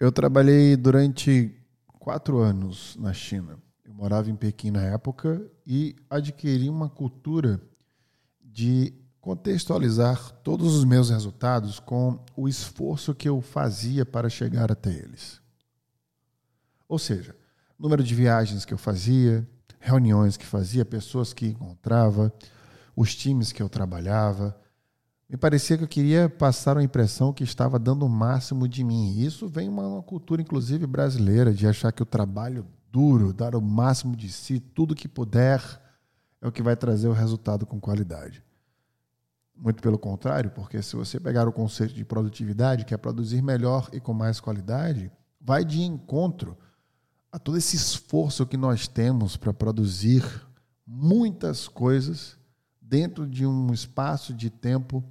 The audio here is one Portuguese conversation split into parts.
Eu trabalhei durante quatro anos na China. Eu morava em Pequim na época e adquiri uma cultura de contextualizar todos os meus resultados com o esforço que eu fazia para chegar até eles. Ou seja, número de viagens que eu fazia, reuniões que fazia, pessoas que encontrava, os times que eu trabalhava. Me parecia que eu queria passar uma impressão que estava dando o máximo de mim. Isso vem uma, uma cultura, inclusive brasileira, de achar que o trabalho duro, dar o máximo de si, tudo que puder, é o que vai trazer o resultado com qualidade. Muito pelo contrário, porque se você pegar o conceito de produtividade, que é produzir melhor e com mais qualidade, vai de encontro a todo esse esforço que nós temos para produzir muitas coisas dentro de um espaço de tempo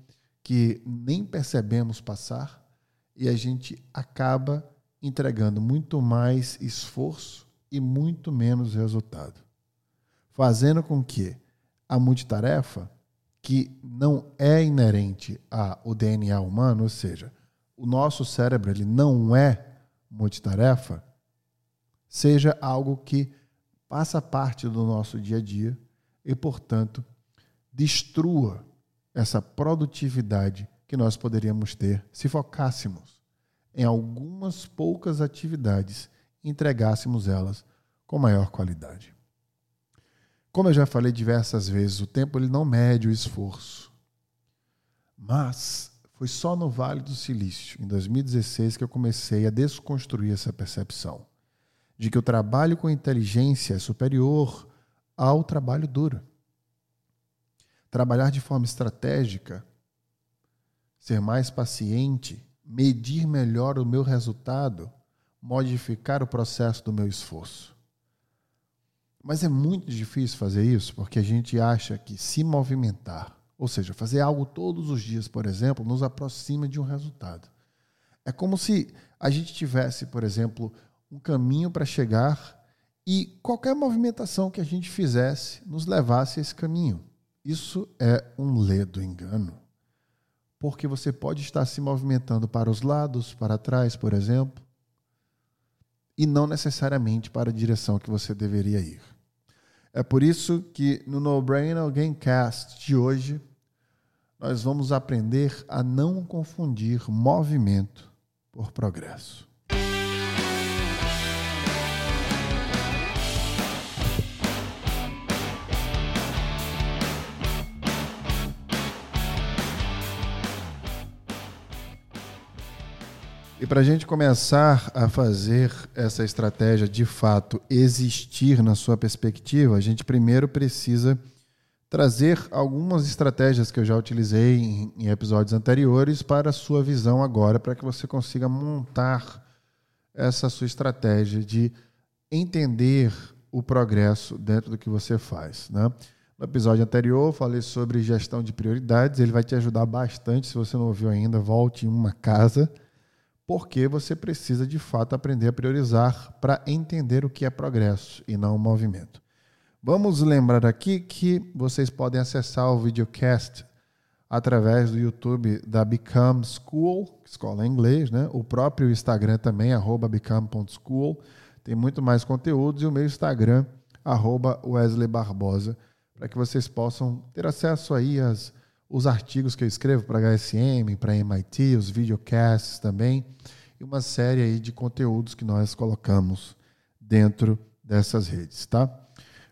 que nem percebemos passar e a gente acaba entregando muito mais esforço e muito menos resultado, fazendo com que a multitarefa, que não é inerente ao DNA humano, ou seja, o nosso cérebro ele não é multitarefa, seja algo que passa parte do nosso dia a dia e, portanto, destrua essa produtividade que nós poderíamos ter se focássemos em algumas poucas atividades e entregássemos elas com maior qualidade. Como eu já falei diversas vezes, o tempo ele não mede o esforço. Mas foi só no Vale do Silício, em 2016, que eu comecei a desconstruir essa percepção de que o trabalho com inteligência é superior ao trabalho duro. Trabalhar de forma estratégica, ser mais paciente, medir melhor o meu resultado, modificar o processo do meu esforço. Mas é muito difícil fazer isso porque a gente acha que se movimentar, ou seja, fazer algo todos os dias, por exemplo, nos aproxima de um resultado. É como se a gente tivesse, por exemplo, um caminho para chegar e qualquer movimentação que a gente fizesse nos levasse a esse caminho. Isso é um ledo engano. Porque você pode estar se movimentando para os lados, para trás, por exemplo, e não necessariamente para a direção que você deveria ir. É por isso que no No Brain Gamecast de hoje nós vamos aprender a não confundir movimento por progresso. E para a gente começar a fazer essa estratégia de fato existir na sua perspectiva, a gente primeiro precisa trazer algumas estratégias que eu já utilizei em, episódios anteriores para a sua visão agora, para que você consiga montar essa sua estratégia de entender o progresso dentro do que você faz. Né? No episódio anterior, falei sobre gestão de prioridades, ele vai te ajudar bastante. Se você não ouviu ainda, volte em uma casa porque você precisa de fato aprender a priorizar para entender o que é progresso e não movimento. Vamos lembrar aqui que vocês podem acessar o videocast através do YouTube da Become School, escola em inglês, né? O próprio Instagram também, arroba become.school, tem muito mais conteúdos, e o meu Instagram, arroba Wesley Barbosa, para que vocês possam ter acesso aí às os artigos que eu escrevo para HSM, para MIT, os videocasts também, e uma série aí de conteúdos que nós colocamos dentro dessas redes, tá?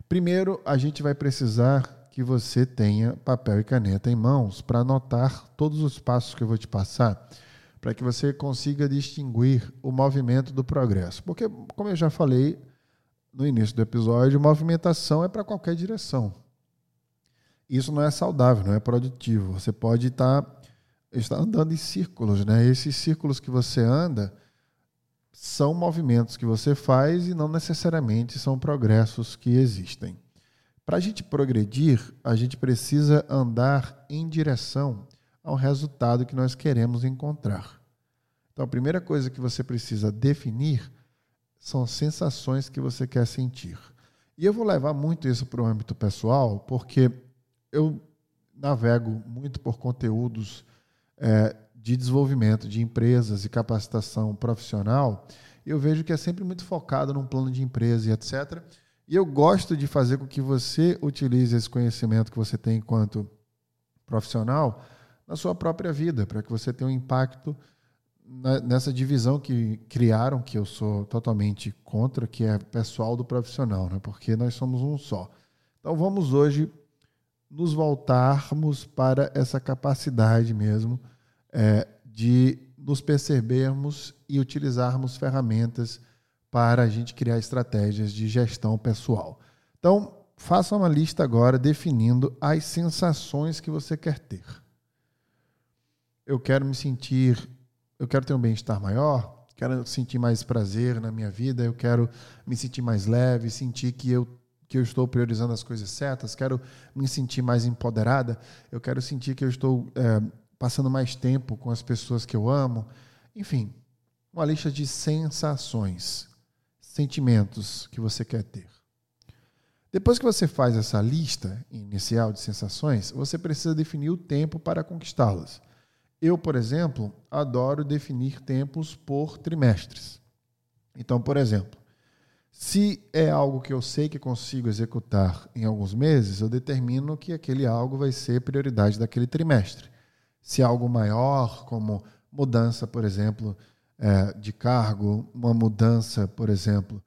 Primeiro, a gente vai precisar que você tenha papel e caneta em mãos para anotar todos os passos que eu vou te passar, para que você consiga distinguir o movimento do progresso. Porque, como eu já falei no início do episódio, movimentação é para qualquer direção isso não é saudável, não é produtivo. Você pode estar, tá, estar andando em círculos, né? Esses círculos que você anda são movimentos que você faz e não necessariamente são progressos que existem. Para a gente progredir, a gente precisa andar em direção ao resultado que nós queremos encontrar. Então, a primeira coisa que você precisa definir são sensações que você quer sentir. E eu vou levar muito isso para o âmbito pessoal, porque eu navego muito por conteúdos é, de desenvolvimento de empresas e capacitação profissional, eu vejo que é sempre muito focado num plano de empresa e etc. E eu gosto de fazer com que você utilize esse conhecimento que você tem enquanto profissional na sua própria vida, para que você tenha um impacto nessa divisão que criaram, que eu sou totalmente contra, que é pessoal do profissional, né? porque nós somos um só. Então vamos hoje nos voltarmos para essa capacidade mesmo é, de nos percebermos e utilizarmos ferramentas para a gente criar estratégias de gestão pessoal. Então, faça uma lista agora definindo as sensações que você quer ter. Eu quero me sentir eu quero ter um bem-estar maior, quero sentir mais prazer na minha vida, eu quero me sentir mais leve, sentir que eu que eu estou priorizando as coisas certas, quero me sentir mais empoderada, eu quero sentir que eu estou é, passando mais tempo com as pessoas que eu amo. Enfim, uma lista de sensações, sentimentos que você quer ter. Depois que você faz essa lista inicial de sensações, você precisa definir o tempo para conquistá-las. Eu, por exemplo, adoro definir tempos por trimestres. Então, por exemplo, se é algo que eu sei que consigo executar em alguns meses, eu determino que aquele algo vai ser prioridade daquele trimestre. Se é algo maior, como mudança, por exemplo, é, de cargo, uma mudança, por exemplo,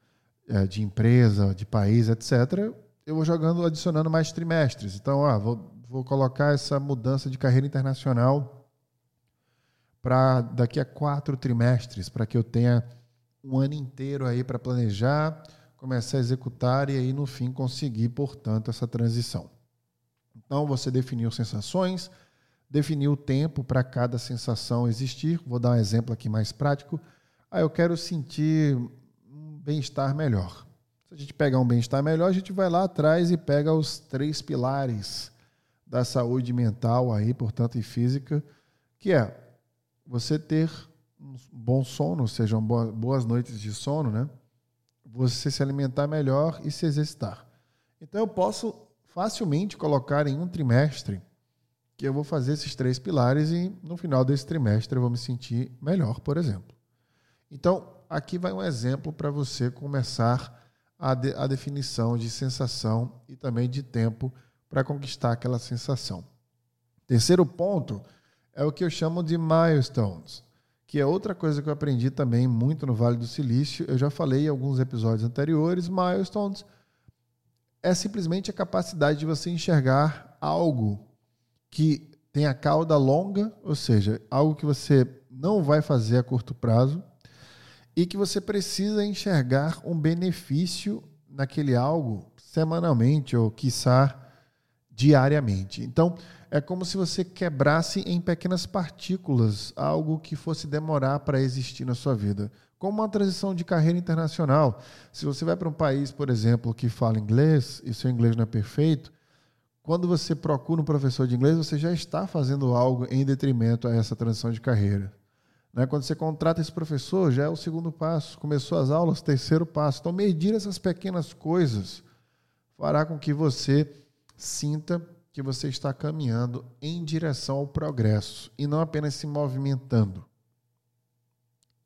é, de empresa, de país, etc., eu vou jogando, adicionando mais trimestres. Então, ah, vou, vou colocar essa mudança de carreira internacional para daqui a quatro trimestres, para que eu tenha um ano inteiro aí para planejar, começar a executar e aí no fim conseguir, portanto, essa transição. Então você definiu sensações, definiu o tempo para cada sensação existir. Vou dar um exemplo aqui mais prático. Ah, eu quero sentir um bem-estar melhor. Se a gente pegar um bem-estar melhor, a gente vai lá atrás e pega os três pilares da saúde mental aí, portanto, e física, que é você ter bom sono, ou seja, boas noites de sono, né? Você se alimentar melhor e se exercitar. Então eu posso facilmente colocar em um trimestre que eu vou fazer esses três pilares e no final desse trimestre eu vou me sentir melhor, por exemplo. Então, aqui vai um exemplo para você começar a, de, a definição de sensação e também de tempo para conquistar aquela sensação. Terceiro ponto é o que eu chamo de milestones, que é outra coisa que eu aprendi também muito no Vale do Silício. Eu já falei em alguns episódios anteriores. Milestones é simplesmente a capacidade de você enxergar algo que tem a cauda longa, ou seja, algo que você não vai fazer a curto prazo e que você precisa enxergar um benefício naquele algo semanalmente ou quiçá diariamente. Então, é como se você quebrasse em pequenas partículas algo que fosse demorar para existir na sua vida. Como uma transição de carreira internacional. Se você vai para um país, por exemplo, que fala inglês e seu inglês não é perfeito, quando você procura um professor de inglês, você já está fazendo algo em detrimento a essa transição de carreira. Né? Quando você contrata esse professor, já é o segundo passo. Começou as aulas, terceiro passo. Então, medir essas pequenas coisas fará com que você sinta que você está caminhando em direção ao progresso e não apenas se movimentando.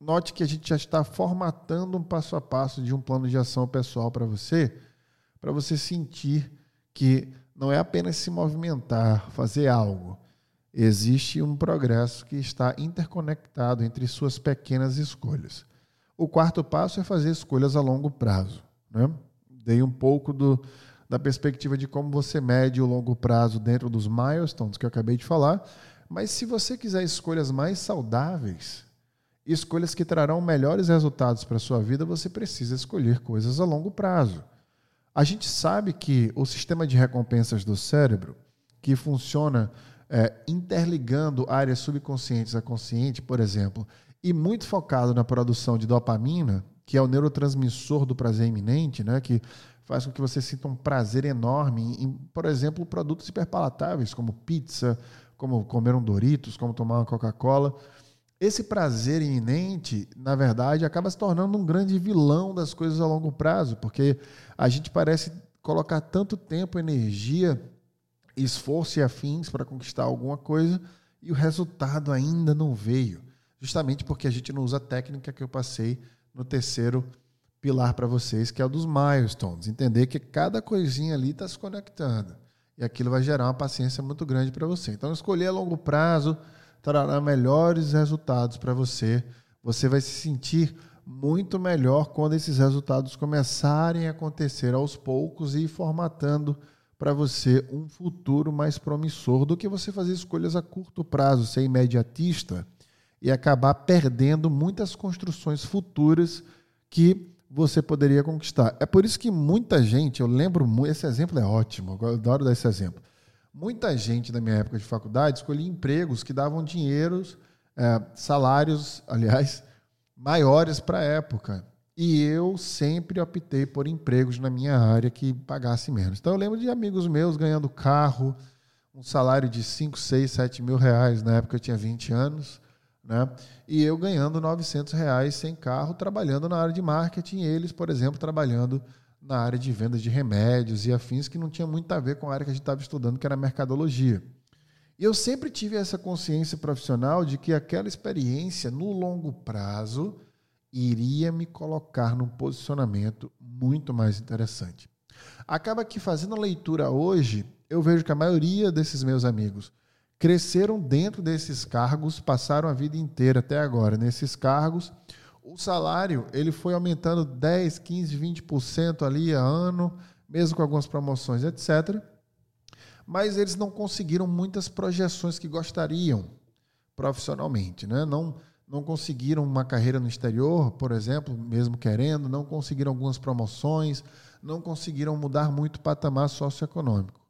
Note que a gente já está formatando um passo a passo de um plano de ação pessoal para você, para você sentir que não é apenas se movimentar, fazer algo. Existe um progresso que está interconectado entre suas pequenas escolhas. O quarto passo é fazer escolhas a longo prazo. Né? Dei um pouco do, da perspectiva de como você mede o longo prazo dentro dos milestones que eu acabei de falar. Mas se você quiser escolhas mais saudáveis, escolhas que trarão melhores resultados para a sua vida, você precisa escolher coisas a longo prazo. A gente sabe que o sistema de recompensas do cérebro, que funciona é, interligando áreas subconscientes a consciente, por exemplo, e muito focado na produção de dopamina, que é o neurotransmissor do prazer iminente, né, que faz com que você sinta um prazer enorme em, por exemplo, produtos hiperpalatáveis, como pizza, como comer um Doritos, como tomar uma Coca-Cola. Esse prazer iminente, na verdade, acaba se tornando um grande vilão das coisas a longo prazo, porque a gente parece colocar tanto tempo, energia, esforço e afins para conquistar alguma coisa, e o resultado ainda não veio. Justamente porque a gente não usa a técnica que eu passei no terceiro pilar para vocês, que é o dos milestones. Entender que cada coisinha ali está se conectando. E aquilo vai gerar uma paciência muito grande para você. Então, escolher a longo prazo trará melhores resultados para você. Você vai se sentir muito melhor quando esses resultados começarem a acontecer aos poucos e formatando para você um futuro mais promissor do que você fazer escolhas a curto prazo, ser imediatista e acabar perdendo muitas construções futuras que você poderia conquistar. É por isso que muita gente, eu lembro, esse exemplo é ótimo, eu adoro dar esse exemplo. Muita gente na minha época de faculdade escolhia empregos que davam dinheiros, é, salários, aliás, maiores para a época. E eu sempre optei por empregos na minha área que pagassem menos. Então eu lembro de amigos meus ganhando carro, um salário de 5, 6, 7 mil reais. Na época eu tinha 20 anos. Né? E eu ganhando 900 reais sem carro, trabalhando na área de marketing. Eles, por exemplo, trabalhando na área de vendas de remédios e afins, que não tinha muito a ver com a área que a gente estava estudando, que era mercadologia. E eu sempre tive essa consciência profissional de que aquela experiência, no longo prazo, iria me colocar num posicionamento muito mais interessante. Acaba que fazendo a leitura hoje, eu vejo que a maioria desses meus amigos cresceram dentro desses cargos, passaram a vida inteira até agora nesses cargos. O salário ele foi aumentando 10, 15, 20% ali a ano, mesmo com algumas promoções, etc mas eles não conseguiram muitas projeções que gostariam profissionalmente, né? Não não conseguiram uma carreira no exterior, por exemplo, mesmo querendo, não conseguiram algumas promoções, não conseguiram mudar muito o patamar socioeconômico.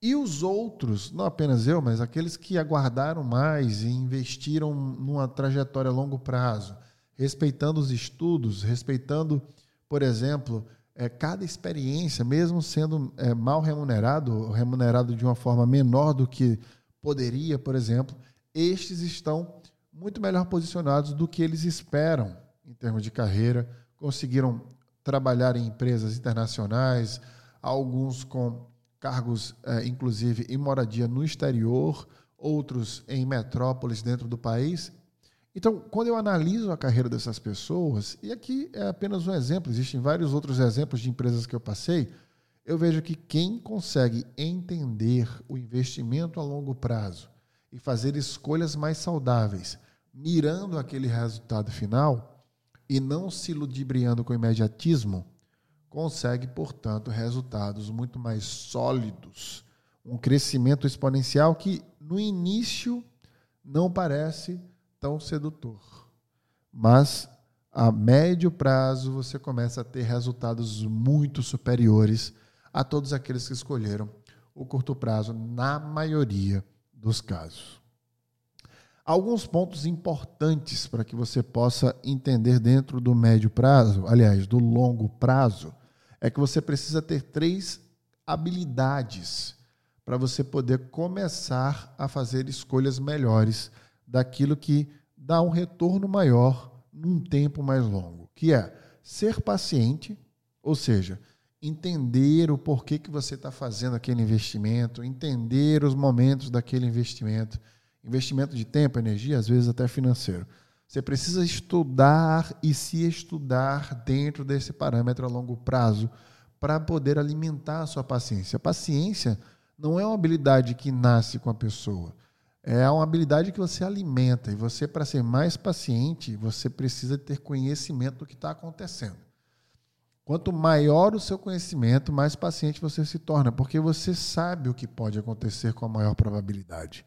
E os outros, não apenas eu, mas aqueles que aguardaram mais e investiram numa trajetória a longo prazo, respeitando os estudos, respeitando, por exemplo, é, cada experiência, mesmo sendo é, mal remunerado, remunerado de uma forma menor do que poderia, por exemplo, estes estão muito melhor posicionados do que eles esperam em termos de carreira, conseguiram trabalhar em empresas internacionais, alguns com cargos, é, inclusive, em moradia no exterior, outros em metrópoles dentro do país, então, quando eu analiso a carreira dessas pessoas, e aqui é apenas um exemplo, existem vários outros exemplos de empresas que eu passei, eu vejo que quem consegue entender o investimento a longo prazo e fazer escolhas mais saudáveis, mirando aquele resultado final e não se ludibriando com imediatismo, consegue, portanto, resultados muito mais sólidos, um crescimento exponencial que no início não parece tão sedutor. Mas a médio prazo você começa a ter resultados muito superiores a todos aqueles que escolheram o curto prazo, na maioria dos casos. Alguns pontos importantes para que você possa entender dentro do médio prazo, aliás, do longo prazo, é que você precisa ter três habilidades para você poder começar a fazer escolhas melhores daquilo que dá um retorno maior num tempo mais longo, que é ser paciente, ou seja, entender o porquê que você está fazendo aquele investimento, entender os momentos daquele investimento, investimento de tempo, energia, às vezes até financeiro. Você precisa estudar e se estudar dentro desse parâmetro a longo prazo para poder alimentar a sua paciência. A paciência não é uma habilidade que nasce com a pessoa é uma habilidade que você alimenta. E você, para ser mais paciente, você precisa ter conhecimento do que está acontecendo. Quanto maior o seu conhecimento, mais paciente você se torna, porque você sabe o que pode acontecer com a maior probabilidade.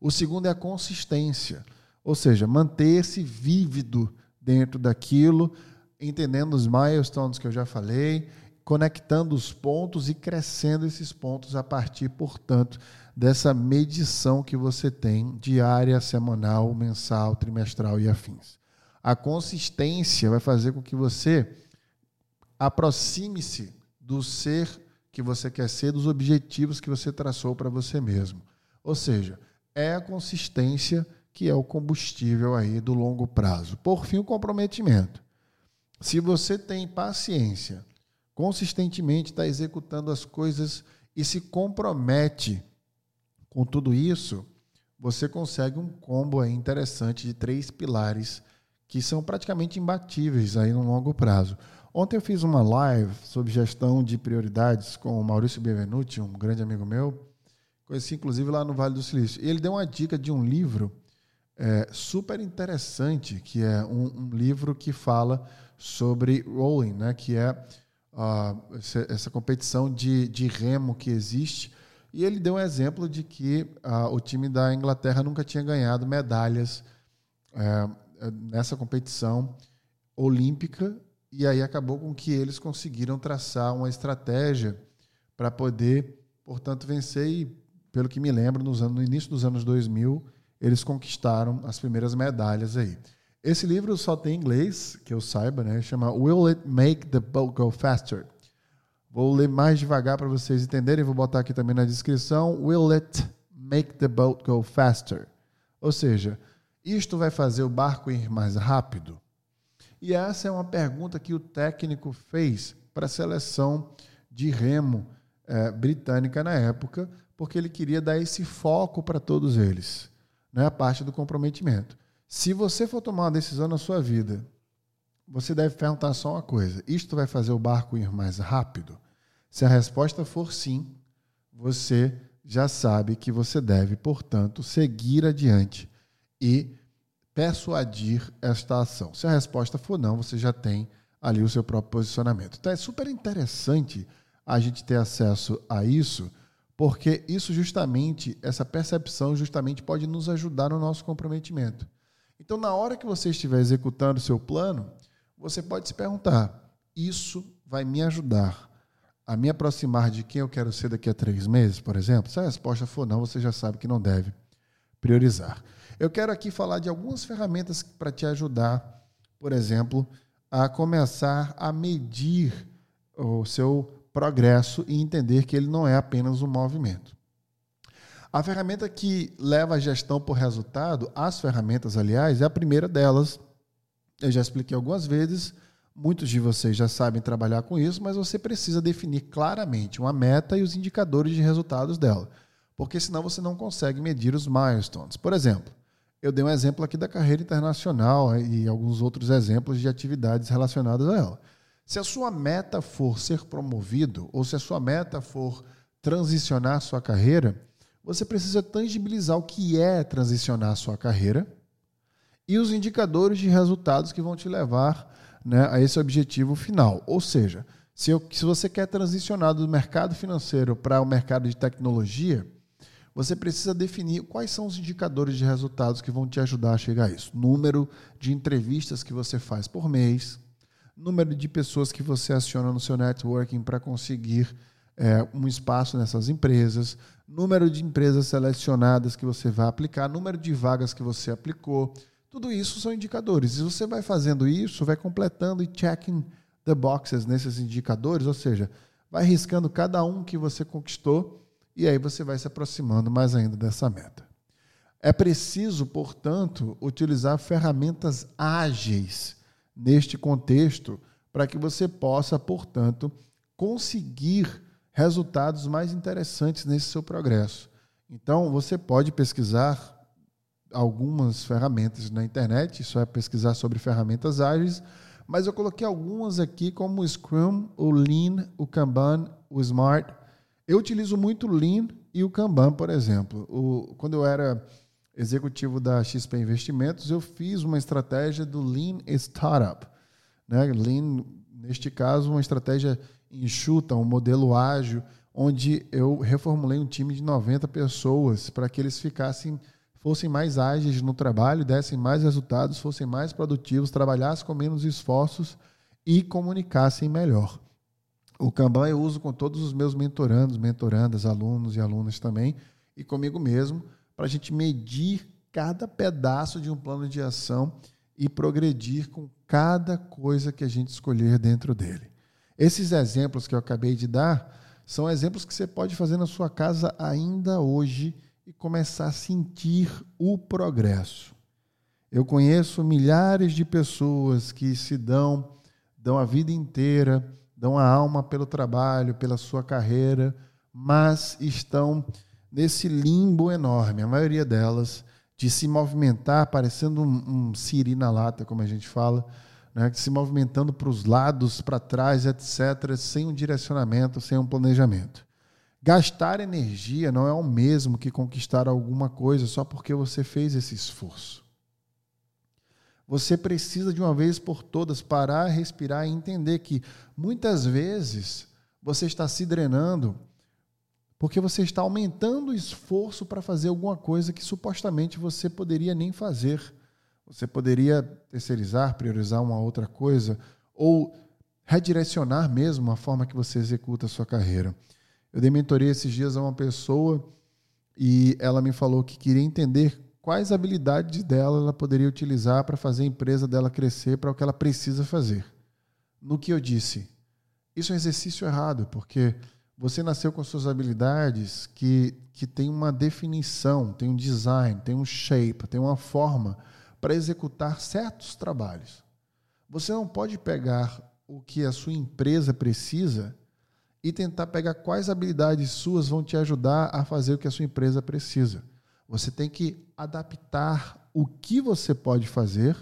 O segundo é a consistência, ou seja, manter-se vívido dentro daquilo, entendendo os milestones que eu já falei, conectando os pontos e crescendo esses pontos a partir, portanto, dessa medição que você tem diária, semanal, mensal, trimestral e afins. A consistência vai fazer com que você aproxime-se do ser que você quer ser, dos objetivos que você traçou para você mesmo. Ou seja, é a consistência que é o combustível aí do longo prazo. Por fim, o comprometimento. Se você tem paciência, consistentemente está executando as coisas e se compromete com tudo isso, você consegue um combo aí interessante de três pilares que são praticamente imbatíveis aí no longo prazo. Ontem eu fiz uma live sobre gestão de prioridades com o Maurício Benvenuti, um grande amigo meu, conheci inclusive lá no Vale do Silício. E ele deu uma dica de um livro é, super interessante, que é um, um, livro que fala sobre rowing, né, que é uh, essa, competição de, de remo que existe. E ele deu um exemplo de que uh, o time da Inglaterra nunca tinha ganhado medalhas uh, nessa competição olímpica. E aí acabou com que eles conseguiram traçar uma estratégia para poder, portanto, vencer. E, pelo que me lembro, nos anos, no início dos anos 2000, eles conquistaram as primeiras medalhas aí. Esse livro só tem em inglês, que eu saiba, né? Chama Will It Make the Boat Go Faster? Vou ler mais devagar para vocês entenderem, vou botar aqui também na descrição. Will it make the boat go faster? Ou seja, isto vai fazer o barco ir mais rápido? E essa é uma pergunta que o técnico fez para a seleção de remo é, britânica na época, porque ele queria dar esse foco para todos eles, né, a parte do comprometimento. Se você for tomar uma decisão na sua vida, você deve perguntar só uma coisa: isto vai fazer o barco ir mais rápido? Se a resposta for sim, você já sabe que você deve, portanto, seguir adiante e persuadir esta ação. Se a resposta for não, você já tem ali o seu próprio posicionamento. Então é super interessante a gente ter acesso a isso, porque isso justamente, essa percepção justamente pode nos ajudar no nosso comprometimento. Então, na hora que você estiver executando o seu plano, você pode se perguntar: isso vai me ajudar a me aproximar de quem eu quero ser daqui a três meses, por exemplo? Se a resposta for não, você já sabe que não deve priorizar. Eu quero aqui falar de algumas ferramentas para te ajudar, por exemplo, a começar a medir o seu progresso e entender que ele não é apenas um movimento. A ferramenta que leva a gestão por resultado, as ferramentas, aliás, é a primeira delas. Eu já expliquei algumas vezes, muitos de vocês já sabem trabalhar com isso, mas você precisa definir claramente uma meta e os indicadores de resultados dela, porque senão você não consegue medir os milestones. Por exemplo, eu dei um exemplo aqui da carreira internacional e alguns outros exemplos de atividades relacionadas a ela. Se a sua meta for ser promovido, ou se a sua meta for transicionar sua carreira, você precisa tangibilizar o que é transicionar sua carreira e os indicadores de resultados que vão te levar né, a esse objetivo final. Ou seja, se, eu, se você quer transicionar do mercado financeiro para o mercado de tecnologia, você precisa definir quais são os indicadores de resultados que vão te ajudar a chegar a isso. Número de entrevistas que você faz por mês, número de pessoas que você aciona no seu networking para conseguir é, um espaço nessas empresas, número de empresas selecionadas que você vai aplicar, número de vagas que você aplicou. Tudo isso são indicadores. E você vai fazendo isso, vai completando e checking the boxes nesses indicadores, ou seja, vai riscando cada um que você conquistou e aí você vai se aproximando mais ainda dessa meta. É preciso, portanto, utilizar ferramentas ágeis neste contexto para que você possa, portanto, conseguir resultados mais interessantes nesse seu progresso. Então, você pode pesquisar algumas ferramentas na internet, isso é pesquisar sobre ferramentas ágeis, mas eu coloquei algumas aqui como o Scrum, o Lean, o Kanban, o Smart, eu utilizo muito o Lean e o Kanban, por exemplo. O, quando eu era executivo da XP Investimentos, eu fiz uma estratégia do Lean Startup. Né? Lean, neste caso, uma estratégia enxuta, um modelo ágil, onde eu reformulei um time de 90 pessoas para que eles ficassem fossem mais ágeis no trabalho, dessem mais resultados, fossem mais produtivos, trabalhassem com menos esforços e comunicassem melhor. O Kanban eu uso com todos os meus mentorandos, mentorandas, alunos e alunas também, e comigo mesmo, para a gente medir cada pedaço de um plano de ação e progredir com cada coisa que a gente escolher dentro dele. Esses exemplos que eu acabei de dar são exemplos que você pode fazer na sua casa ainda hoje e começar a sentir o progresso. Eu conheço milhares de pessoas que se dão, dão a vida inteira dão a alma pelo trabalho, pela sua carreira, mas estão nesse limbo enorme, a maioria delas, de se movimentar parecendo um, um siri na lata, como a gente fala, né, se movimentando para os lados, para trás, etc., sem um direcionamento, sem um planejamento. Gastar energia não é o mesmo que conquistar alguma coisa só porque você fez esse esforço. Você precisa de uma vez por todas parar, respirar e entender que muitas vezes você está se drenando porque você está aumentando o esforço para fazer alguma coisa que supostamente você poderia nem fazer. Você poderia terceirizar, priorizar uma outra coisa ou redirecionar mesmo a forma que você executa a sua carreira. Eu dei mentoria esses dias a uma pessoa e ela me falou que queria entender quais habilidades dela ela poderia utilizar para fazer a empresa dela crescer para o que ela precisa fazer. No que eu disse, isso é um exercício errado, porque você nasceu com suas habilidades que, que tem uma definição, tem um design, tem um shape, tem uma forma para executar certos trabalhos. Você não pode pegar o que a sua empresa precisa e tentar pegar quais habilidades suas vão te ajudar a fazer o que a sua empresa precisa. Você tem que adaptar o que você pode fazer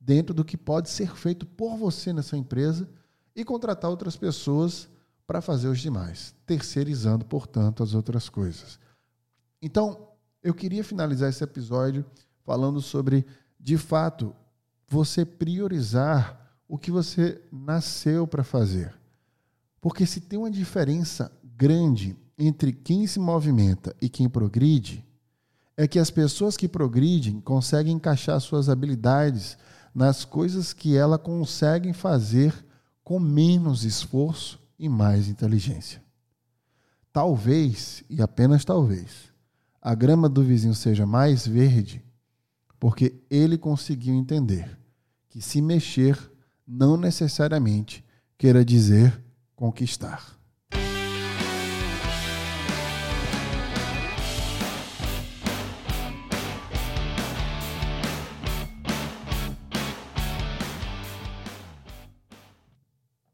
dentro do que pode ser feito por você nessa empresa e contratar outras pessoas para fazer os demais, terceirizando, portanto, as outras coisas. Então, eu queria finalizar esse episódio falando sobre, de fato, você priorizar o que você nasceu para fazer. Porque se tem uma diferença grande entre quem se movimenta e quem progride, é que as pessoas que progridem conseguem encaixar suas habilidades nas coisas que ela conseguem fazer com menos esforço e mais inteligência. Talvez, e apenas talvez, a grama do vizinho seja mais verde porque ele conseguiu entender que se mexer não necessariamente queira dizer conquistar.